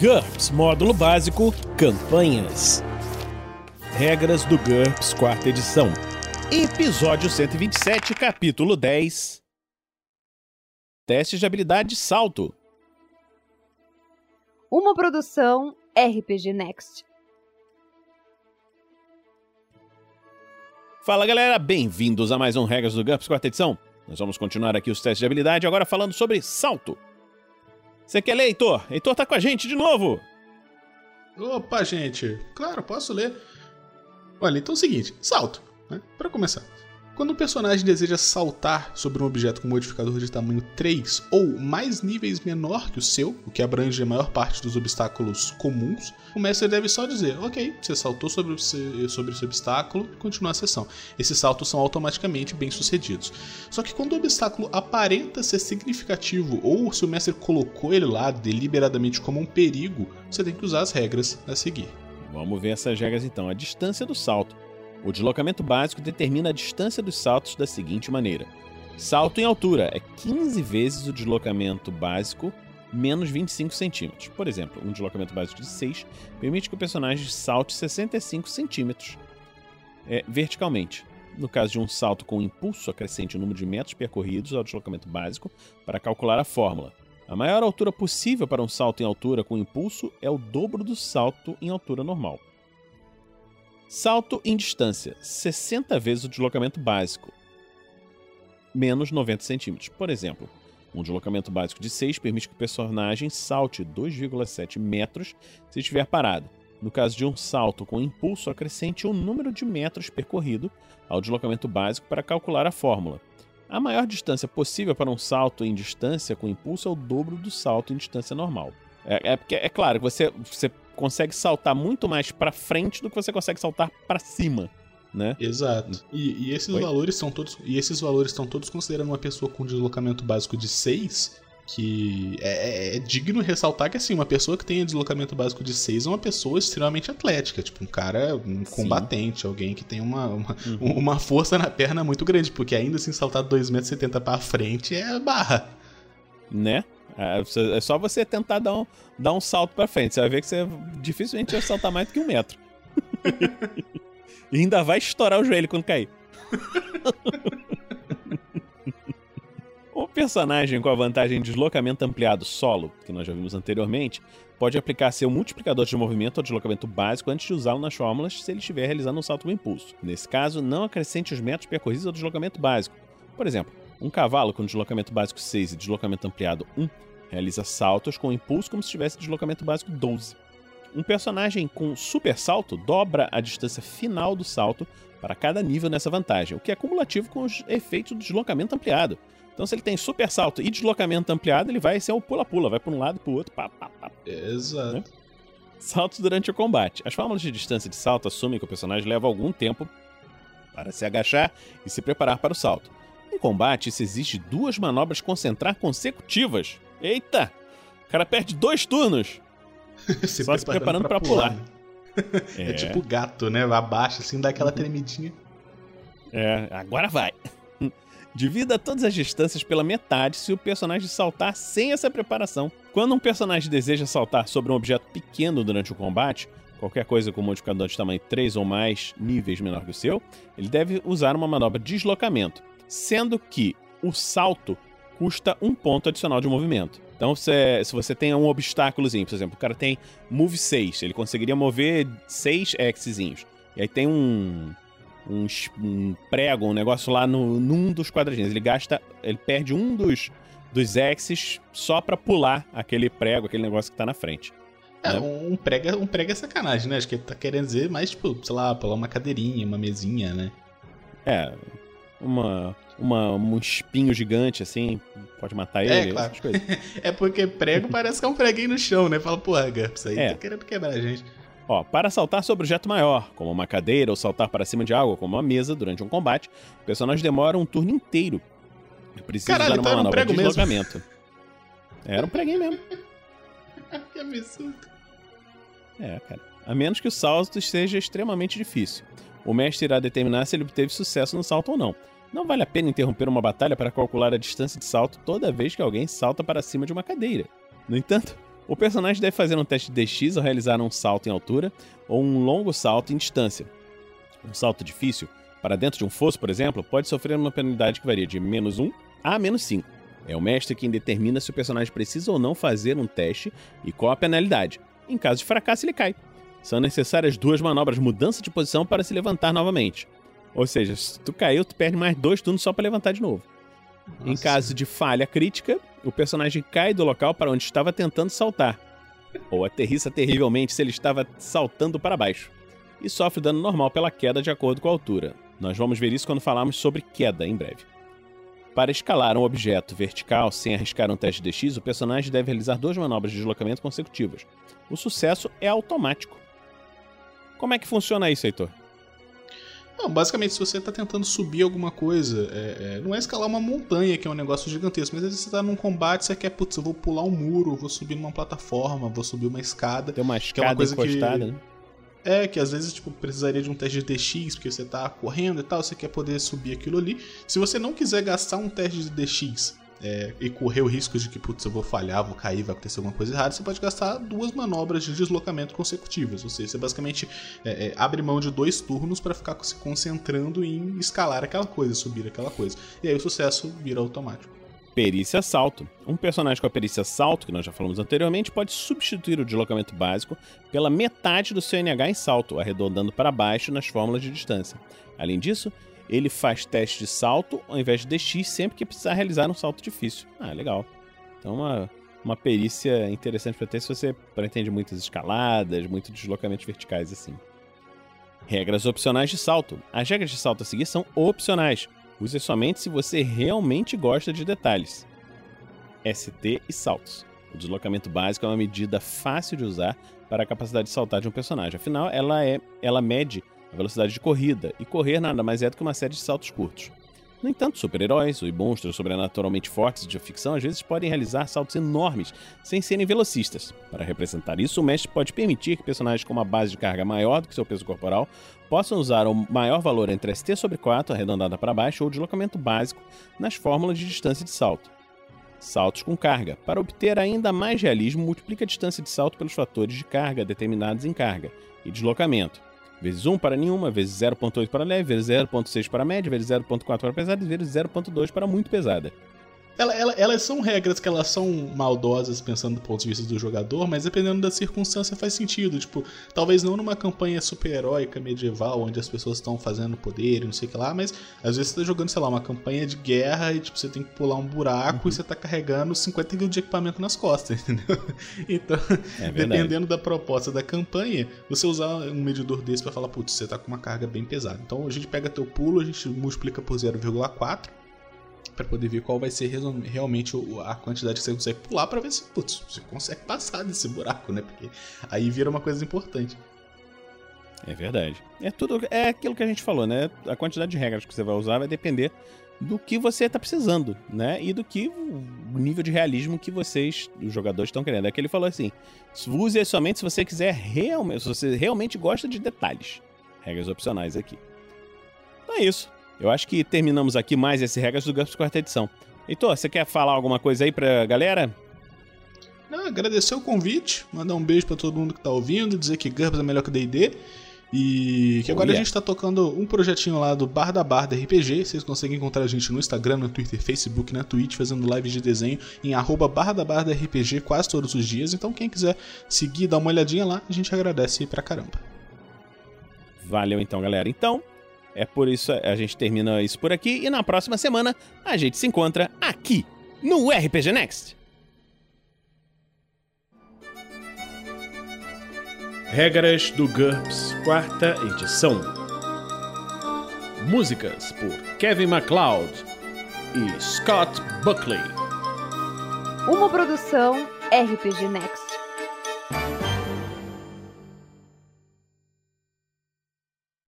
GURPS Módulo Básico Campanhas. Regras do GURPS, quarta edição. Episódio 127, capítulo 10. Testes de habilidade salto. Uma produção RPG Next. Fala galera, bem-vindos a mais um Regras do GURPS, quarta edição. Nós vamos continuar aqui os testes de habilidade, agora falando sobre salto. Você quer ler, Heitor? Heitor tá com a gente de novo! Opa, gente! Claro, posso ler. Olha, então é o seguinte: salto, né? Para começar. Quando um personagem deseja saltar sobre um objeto com modificador de tamanho 3 ou mais níveis menor que o seu, o que abrange a maior parte dos obstáculos comuns, o mestre deve só dizer: Ok, você saltou sobre, sobre esse obstáculo continua a sessão. Esses saltos são automaticamente bem-sucedidos. Só que quando o obstáculo aparenta ser significativo ou se o mestre colocou ele lá deliberadamente como um perigo, você tem que usar as regras a seguir. Vamos ver essas regras então. A distância do salto. O deslocamento básico determina a distância dos saltos da seguinte maneira: salto em altura é 15 vezes o deslocamento básico menos 25 centímetros. Por exemplo, um deslocamento básico de 6 permite que o personagem salte 65 centímetros é, verticalmente. No caso de um salto com impulso, acrescente o número de metros percorridos ao deslocamento básico para calcular a fórmula. A maior altura possível para um salto em altura com impulso é o dobro do salto em altura normal. Salto em distância, 60 vezes o deslocamento básico, menos 90 centímetros. Por exemplo, um deslocamento básico de 6 permite que o personagem salte 2,7 metros se estiver parado. No caso de um salto com impulso, acrescente o número de metros percorrido ao deslocamento básico para calcular a fórmula. A maior distância possível para um salto em distância com impulso é o dobro do salto em distância normal. É, é é claro que você, você consegue saltar muito mais para frente do que você consegue saltar para cima. Né? Exato. E, e esses Oi? valores são todos. E esses valores estão todos considerando uma pessoa com deslocamento básico de 6. Que é, é, é, digno ressaltar que assim, uma pessoa que tem deslocamento básico de 6 é uma pessoa extremamente atlética, tipo um cara, um combatente, Sim. alguém que tem uma, uma, uhum. uma, força na perna muito grande, porque ainda assim saltar 2,70m para frente é barra. Né? É, é só você tentar dar um, dar um salto pra frente. Você vai ver que você dificilmente vai saltar mais do que um metro. e ainda vai estourar o joelho quando cair. o personagem com a vantagem de deslocamento ampliado solo, que nós já vimos anteriormente, pode aplicar seu multiplicador de movimento ao deslocamento básico antes de usá-lo nas fórmulas se ele estiver realizando um salto com impulso. Nesse caso, não acrescente os metros percorridos ao deslocamento básico. Por exemplo, um cavalo com deslocamento básico 6 e deslocamento ampliado 1 Realiza saltos com impulso como se tivesse deslocamento básico 12. Um personagem com super salto dobra a distância final do salto para cada nível nessa vantagem, o que é cumulativo com os efeitos do deslocamento ampliado. Então, se ele tem super salto e deslocamento ampliado, ele vai ser o pula-pula, vai para um lado e para o outro. Pá, pá, pá. Exato. Né? Saltos durante o combate. As fórmulas de distância de salto assumem que o personagem leva algum tempo para se agachar e se preparar para o salto. Em combate, isso exige duas manobras concentrar consecutivas. Eita! O cara perde dois turnos. se só se preparando para pular. pular. É. é. tipo gato, né? Abaixa assim, dá aquela uhum. tremidinha. É, agora vai. Divida todas as distâncias pela metade se o personagem saltar sem essa preparação. Quando um personagem deseja saltar sobre um objeto pequeno durante o combate, qualquer coisa com modificador de tamanho 3 ou mais níveis menor que o seu, ele deve usar uma manobra de deslocamento, sendo que o salto custa um ponto adicional de movimento. Então, se, se você tem um obstáculozinho, por exemplo, o cara tem move 6, ele conseguiria mover 6 Xzinhos. E aí tem um, um, um, prego, um negócio lá no, num dos quadradinhos. Ele gasta, ele perde um dos, dos X's só pra pular aquele prego, aquele negócio que tá na frente. É, né? um, prego, é, um prego é sacanagem, né? Acho que ele tá querendo dizer mais, tipo, sei lá, pular uma cadeirinha, uma mesinha, né? É, uma, uma, um espinho gigante, assim, pode matar é, ele, é, claro. é porque prego parece que é um preguinho no chão, né? Fala, porra, Gurps, aí é. tá querendo quebrar a gente. Ó, para saltar sobre objeto maior, como uma cadeira, ou saltar para cima de algo, como uma mesa, durante um combate, o personagem demora um turno inteiro. Precisa Caralho, usar uma então manobra um de deslocamento. Mesmo. Era um preguinho mesmo. que absurdo. É, cara. A menos que o salto seja extremamente difícil. O mestre irá determinar se ele obteve sucesso no salto ou não. Não vale a pena interromper uma batalha para calcular a distância de salto toda vez que alguém salta para cima de uma cadeira. No entanto, O personagem deve fazer um teste de DX ao realizar um salto em altura ou um longo salto em distância. Um salto difícil, para dentro de um fosso, por exemplo, pode sofrer uma penalidade que varia de menos 1 a menos 5. É o mestre quem determina se o personagem precisa ou não fazer um teste e qual a penalidade. Em caso de fracasso, ele cai. São necessárias duas manobras mudança de posição para se levantar novamente. Ou seja, se tu caiu, tu perde mais dois turnos só para levantar de novo. Nossa. Em caso de falha crítica, o personagem cai do local para onde estava tentando saltar, ou aterrissa terrivelmente se ele estava saltando para baixo, e sofre dano normal pela queda de acordo com a altura. Nós vamos ver isso quando falarmos sobre queda em breve. Para escalar um objeto vertical sem arriscar um teste de X, o personagem deve realizar duas manobras de deslocamento consecutivas. O sucesso é automático. Como é que funciona isso, Heitor? Não, basicamente, se você está tentando subir alguma coisa, é, é, não é escalar uma montanha, que é um negócio gigantesco, mas às vezes você está num combate, você quer, putz, eu vou pular um muro, vou subir numa plataforma, vou subir uma escada. Tem uma escada que é uma coisa encostada, que... né? É, que às vezes tipo, precisaria de um teste de DX, porque você está correndo e tal, você quer poder subir aquilo ali. Se você não quiser gastar um teste de DX é, e correr o risco de que, putz, eu vou falhar, vou cair, vai acontecer alguma coisa errada, você pode gastar duas manobras de deslocamento consecutivas. Ou seja, você basicamente é, é, abre mão de dois turnos para ficar se concentrando em escalar aquela coisa, subir aquela coisa. E aí o sucesso vira automático. Perícia Salto. Um personagem com a perícia Salto, que nós já falamos anteriormente, pode substituir o deslocamento básico pela metade do seu NH em salto, arredondando para baixo nas fórmulas de distância. Além disso, ele faz teste de salto ao invés de DX sempre que precisar realizar um salto difícil. Ah, legal. Então, uma, uma perícia interessante para ter se você pretende muitas escaladas, muitos deslocamentos verticais assim. Regras opcionais de salto. As regras de salto a seguir são opcionais. Use somente se você realmente gosta de detalhes. ST e saltos. O deslocamento básico é uma medida fácil de usar para a capacidade de saltar de um personagem. Afinal, ela, é, ela mede a velocidade de corrida, e correr nada mais é do que uma série de saltos curtos. No entanto, super-heróis e monstros sobrenaturalmente fortes de ficção às vezes podem realizar saltos enormes sem serem velocistas. Para representar isso, o mestre pode permitir que personagens com uma base de carga maior do que seu peso corporal possam usar o maior valor entre ST sobre 4, arredondada para baixo, ou deslocamento básico nas fórmulas de distância de salto. Saltos com carga. Para obter ainda mais realismo, multiplica a distância de salto pelos fatores de carga determinados em carga e deslocamento vezes 1 para nenhuma, vezes 0.8 para leve, vezes 0.6 para média, vezes 0.4 para pesada e vezes 0.2 para muito pesada. Ela, ela, elas são regras que elas são maldosas pensando do ponto de vista do jogador, mas dependendo da circunstância faz sentido. Tipo, talvez não numa campanha super-heróica medieval, onde as pessoas estão fazendo poder e não sei o que lá, mas às vezes você tá jogando, sei lá, uma campanha de guerra e tipo, você tem que pular um buraco uhum. e você tá carregando 50 mil de equipamento nas costas, entendeu? Então, é dependendo da proposta da campanha, você usar um medidor desse para falar, putz, você tá com uma carga bem pesada. Então a gente pega teu pulo, a gente multiplica por 0,4 para poder ver qual vai ser realmente a quantidade que você consegue pular para ver se putz, você consegue passar desse buraco, né? Porque aí vira uma coisa importante. É verdade. É tudo é aquilo que a gente falou, né? A quantidade de regras que você vai usar vai depender do que você está precisando, né? E do que o nível de realismo que vocês, os jogadores, estão querendo. É que ele falou assim: use somente se você quiser realmente, se você realmente gosta de detalhes. Regras opcionais aqui. Então é isso. Eu acho que terminamos aqui mais esse Regras do GURPS quarta edição. Heitor, você quer falar alguma coisa aí pra galera? Não, agradecer o convite, mandar um beijo para todo mundo que tá ouvindo, dizer que GURPS é melhor que D&D. E que agora oh, yeah. a gente tá tocando um projetinho lá do Bar da Bar da RPG. Vocês conseguem encontrar a gente no Instagram, no Twitter, Facebook, na Twitch, fazendo lives de desenho em arroba Barra da Bar da RPG quase todos os dias. Então quem quiser seguir, dar uma olhadinha lá, a gente agradece pra caramba. Valeu então, galera. Então, é por isso a gente termina isso por aqui e na próxima semana a gente se encontra aqui no RPG Next. Regras do GURPS, quarta edição. Músicas por Kevin MacLeod e Scott Buckley. Uma produção RPG Next.